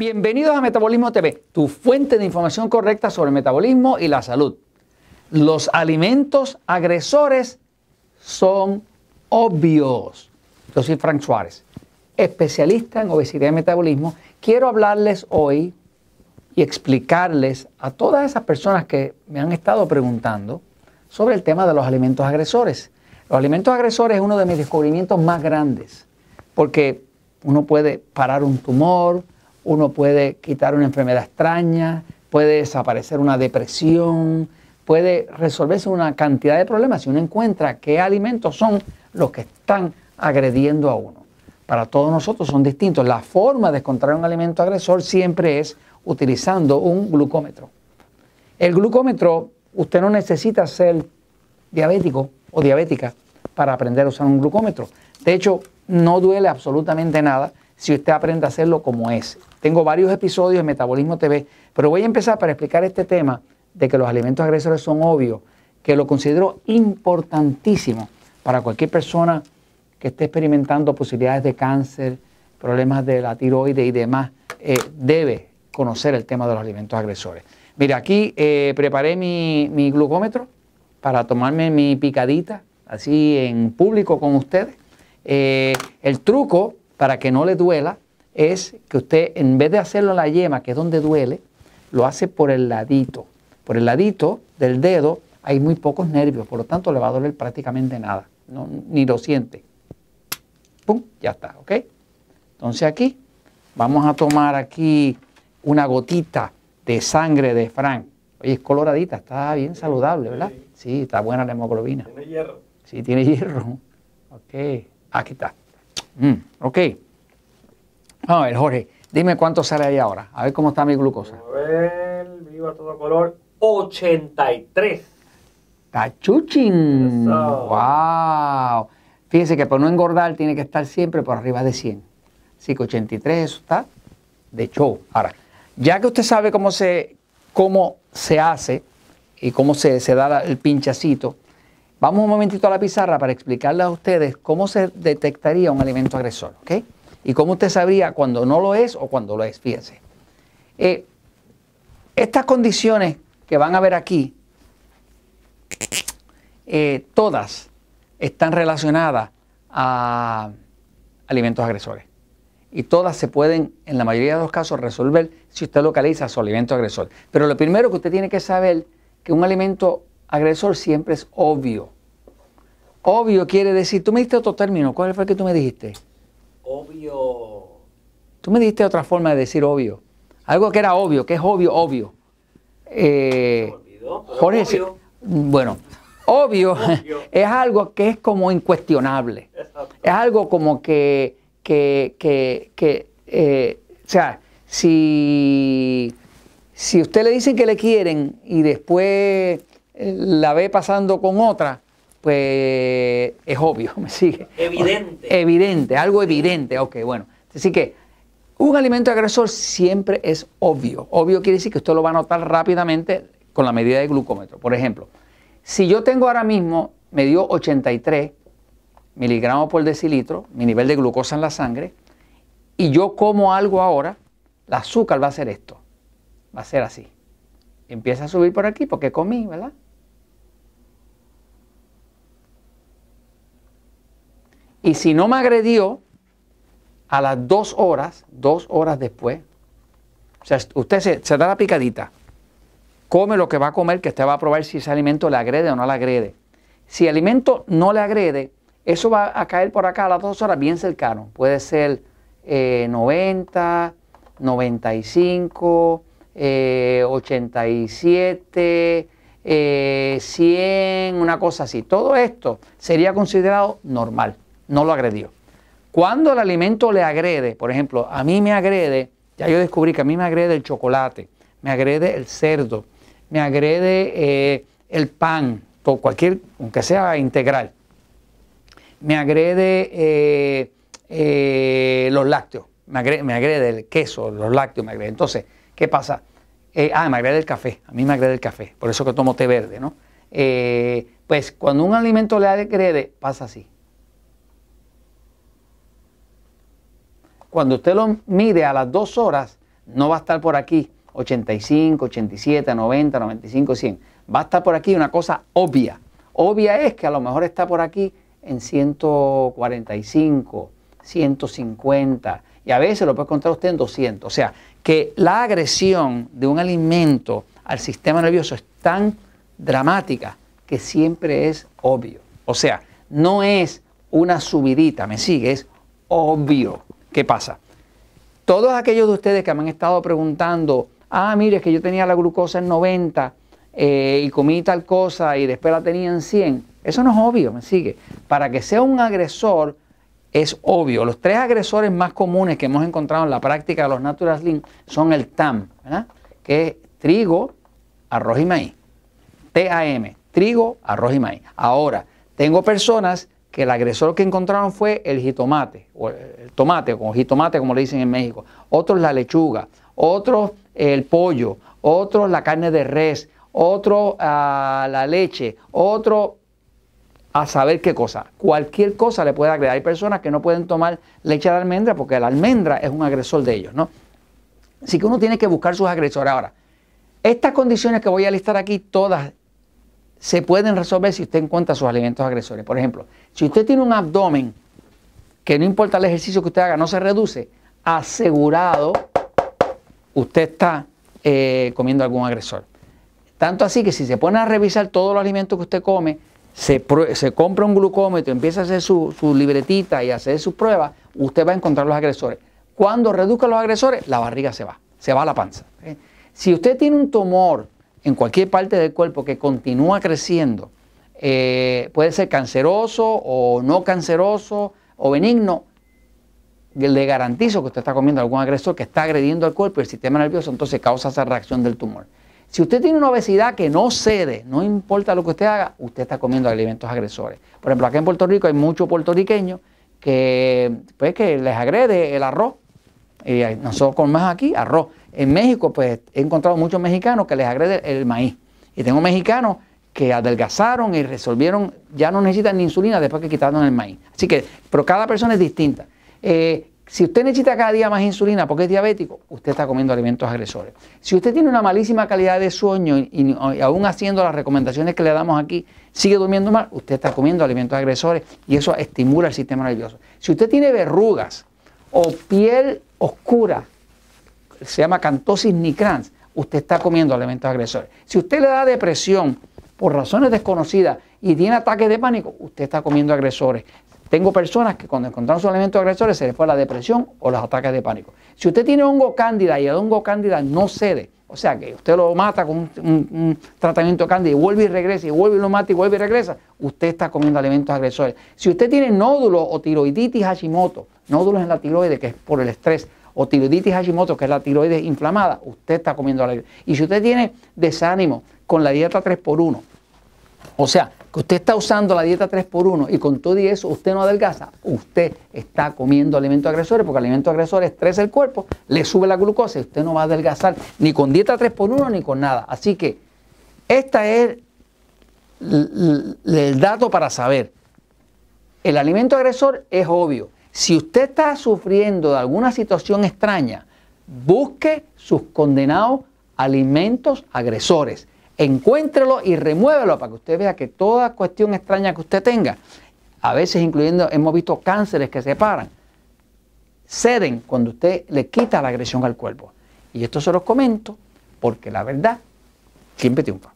Bienvenidos a Metabolismo TV, tu fuente de información correcta sobre el metabolismo y la salud. Los alimentos agresores son obvios. Yo soy Frank Suárez, especialista en obesidad y metabolismo. Quiero hablarles hoy y explicarles a todas esas personas que me han estado preguntando sobre el tema de los alimentos agresores. Los alimentos agresores es uno de mis descubrimientos más grandes, porque uno puede parar un tumor, uno puede quitar una enfermedad extraña, puede desaparecer una depresión, puede resolverse una cantidad de problemas si uno encuentra qué alimentos son los que están agrediendo a uno. Para todos nosotros son distintos. La forma de encontrar un alimento agresor siempre es utilizando un glucómetro. El glucómetro, usted no necesita ser diabético o diabética para aprender a usar un glucómetro. De hecho, no duele absolutamente nada si usted aprende a hacerlo como es. Tengo varios episodios en Metabolismo TV, pero voy a empezar para explicar este tema de que los alimentos agresores son obvios, que lo considero importantísimo para cualquier persona que esté experimentando posibilidades de cáncer, problemas de la tiroide y demás, eh, debe conocer el tema de los alimentos agresores. Mira, aquí eh, preparé mi, glucómetro para tomarme mi picadita, así en público con ustedes. Eh, el truco para que no le duela es que usted, en vez de hacerlo en la yema, que es donde duele, lo hace por el ladito. Por el ladito del dedo hay muy pocos nervios, por lo tanto le va a doler prácticamente nada, ni lo siente. ¡Pum! Ya está, ¿ok? Entonces aquí vamos a tomar aquí una gotita de sangre de Frank. Oye, es coloradita, está bien saludable, ¿verdad? Sí, está buena la hemoglobina. Tiene hierro. Sí, tiene hierro. Ok, aquí está. Mm, ok. Vamos a ver, Jorge, dime cuánto sale ahí ahora. A ver cómo está mi glucosa. A ver, viva todo color. 83. ¡Cachuchín! ¡Wow! Fíjese que para no engordar tiene que estar siempre por arriba de 100. Así que 83, eso está de show. Ahora, ya que usted sabe cómo se, cómo se hace y cómo se, se da el pinchacito, vamos un momentito a la pizarra para explicarle a ustedes cómo se detectaría un alimento agresor, ¿ok? Y cómo usted sabría cuando no lo es o cuando lo es, fíjense. Eh, estas condiciones que van a ver aquí, eh, todas están relacionadas a alimentos agresores y todas se pueden, en la mayoría de los casos, resolver si usted localiza su alimento agresor. Pero lo primero que usted tiene que saber que un alimento agresor siempre es obvio. Obvio quiere decir, tú me diste otro término, ¿cuál fue el que tú me dijiste? Obvio. Tú me diste otra forma de decir obvio. Algo que era obvio, que es obvio, obvio. Eh, Jorge, obvio. bueno, obvio, es algo que es como incuestionable. Es algo como que que, que, que eh, o sea, si, si usted le dicen que le quieren y después la ve pasando con otra, pues es obvio, me sigue. Evidente. Evidente, algo evidente. Ok, bueno. Así que un alimento agresor siempre es obvio. Obvio quiere decir que usted lo va a notar rápidamente con la medida de glucómetro. Por ejemplo, si yo tengo ahora mismo, me dio 83, miligramos por decilitro, mi nivel de glucosa en la sangre, y yo como algo ahora, el azúcar va a ser esto, va a ser así. Empieza a subir por aquí porque comí, ¿verdad? Y si no me agredió, a las dos horas, dos horas después, o sea, usted se, da la picadita, come lo que va a comer, que usted va a probar si ese alimento le agrede o no le agrede. Si el alimento no le agrede, eso va a caer por acá a las dos horas bien cercano. Puede ser 90, 95, 87, 100, una cosa así. Todo esto sería considerado normal, no lo agredió. Cuando el alimento le agrede, por ejemplo, a mí me agrede, ya yo descubrí que a mí me agrede el chocolate, me agrede el cerdo, me agrede eh, el pan, cualquier, aunque sea integral me agrede eh, eh, los lácteos, me agrede, el queso, los lácteos, me agrede. Entonces, ¿qué pasa? Ah, me agrede el café, a mí me agrede el café, por eso que tomo té verde, ¿no? pues cuando un alimento le agrede, pasa así. Cuando usted lo mide a las dos horas, no va a estar por aquí 85, 87, 90, 95, 100. Va a estar por aquí una cosa obvia. Obvia es que a lo mejor está por aquí en 145, 150 y a veces lo puede encontrar usted en 200. O sea, que la agresión de un alimento al sistema nervioso es tan dramática que siempre es obvio. O sea, no es una subidita, me sigue, es obvio. ¿Qué pasa? Todos aquellos de ustedes que me han estado preguntando, ah, mire, es que yo tenía la glucosa en 90 eh, y comí tal cosa y después la tenía en 100, eso no es obvio, me sigue. Para que sea un agresor, es obvio. Los tres agresores más comunes que hemos encontrado en la práctica de los Natural Slim son el TAM, que es trigo, arroz y maíz. TAM, trigo, arroz y maíz. Ahora, tengo personas que el agresor que encontraron fue el jitomate, o el tomate, o jitomate como le dicen en México. Otros la lechuga, otros el pollo, otros la carne de res, otro ah, la leche, otro a saber qué cosa. Cualquier cosa le puede agregar. Hay personas que no pueden tomar leche de almendra porque la almendra es un agresor de ellos, ¿no? Así que uno tiene que buscar sus agresores. Ahora, estas condiciones que voy a listar aquí, todas se pueden resolver si usted encuentra sus alimentos agresores. Por ejemplo, si usted tiene un abdomen que no importa el ejercicio que usted haga, no se reduce, asegurado, usted está eh, comiendo algún agresor. Tanto así que si se pone a revisar todos los alimentos que usted come, se, compra un glucómetro, empieza a hacer su, libretita y hacer sus pruebas, usted va a encontrar los agresores. Cuando reduzca los agresores, la barriga se va, se va a la panza. Si usted tiene un tumor en cualquier parte del cuerpo que continúa creciendo, eh, puede ser canceroso o no canceroso o benigno, le garantizo que usted está comiendo algún agresor que está agrediendo al cuerpo y el sistema nervioso, entonces causa esa reacción del tumor. Si usted tiene una obesidad que no cede, no importa lo que usted haga, usted está comiendo alimentos agresores. Por ejemplo, acá en Puerto Rico hay muchos puertorriqueños que, pues, que les agrede el arroz. Y nosotros comemos aquí arroz. En México, pues he encontrado muchos mexicanos que les agrede el maíz. Y tengo mexicanos que adelgazaron y resolvieron, ya no necesitan ni insulina después que quitaron el maíz. Así que, pero cada persona es distinta. Eh, si usted necesita cada día más insulina porque es diabético, usted está comiendo alimentos agresores. Si usted tiene una malísima calidad de sueño y, aún haciendo las recomendaciones que le damos aquí, sigue durmiendo mal, usted está comiendo alimentos agresores y eso estimula el sistema nervioso. Si usted tiene verrugas o piel oscura, se llama cantosis nigrans, usted está comiendo alimentos agresores. Si usted le da depresión por razones desconocidas y tiene ataques de pánico, usted está comiendo agresores. Tengo personas que cuando encontraron sus alimentos agresores se les fue la depresión o los ataques de pánico. Si usted tiene hongo cándida y el hongo cándida no cede, o sea que usted lo mata con un, tratamiento cándida y vuelve y regresa y vuelve y lo mata y vuelve y regresa, usted está comiendo alimentos agresores. Si usted tiene nódulos o tiroiditis Hashimoto, nódulos en la tiroides que es por el estrés, o tiroiditis Hashimoto que es la tiroides inflamada, usted está comiendo alimentos. Y si usted tiene desánimo con la dieta 3x1, o sea, que usted está usando la dieta 3x1 y con todo y eso usted no adelgaza, usted está comiendo alimentos agresores porque alimentos agresores estresa el cuerpo, le sube la glucosa y usted no va a adelgazar ni con dieta 3x1 ni con nada. Así que este es el dato para saber. El alimento agresor es obvio. Si usted está sufriendo de alguna situación extraña, busque sus condenados alimentos agresores encuéntrelo y remuévelo para que usted vea que toda cuestión extraña que usted tenga, a veces incluyendo, hemos visto cánceres que se paran, ceden cuando usted le quita la agresión al cuerpo. Y esto se los comento porque la verdad siempre triunfa.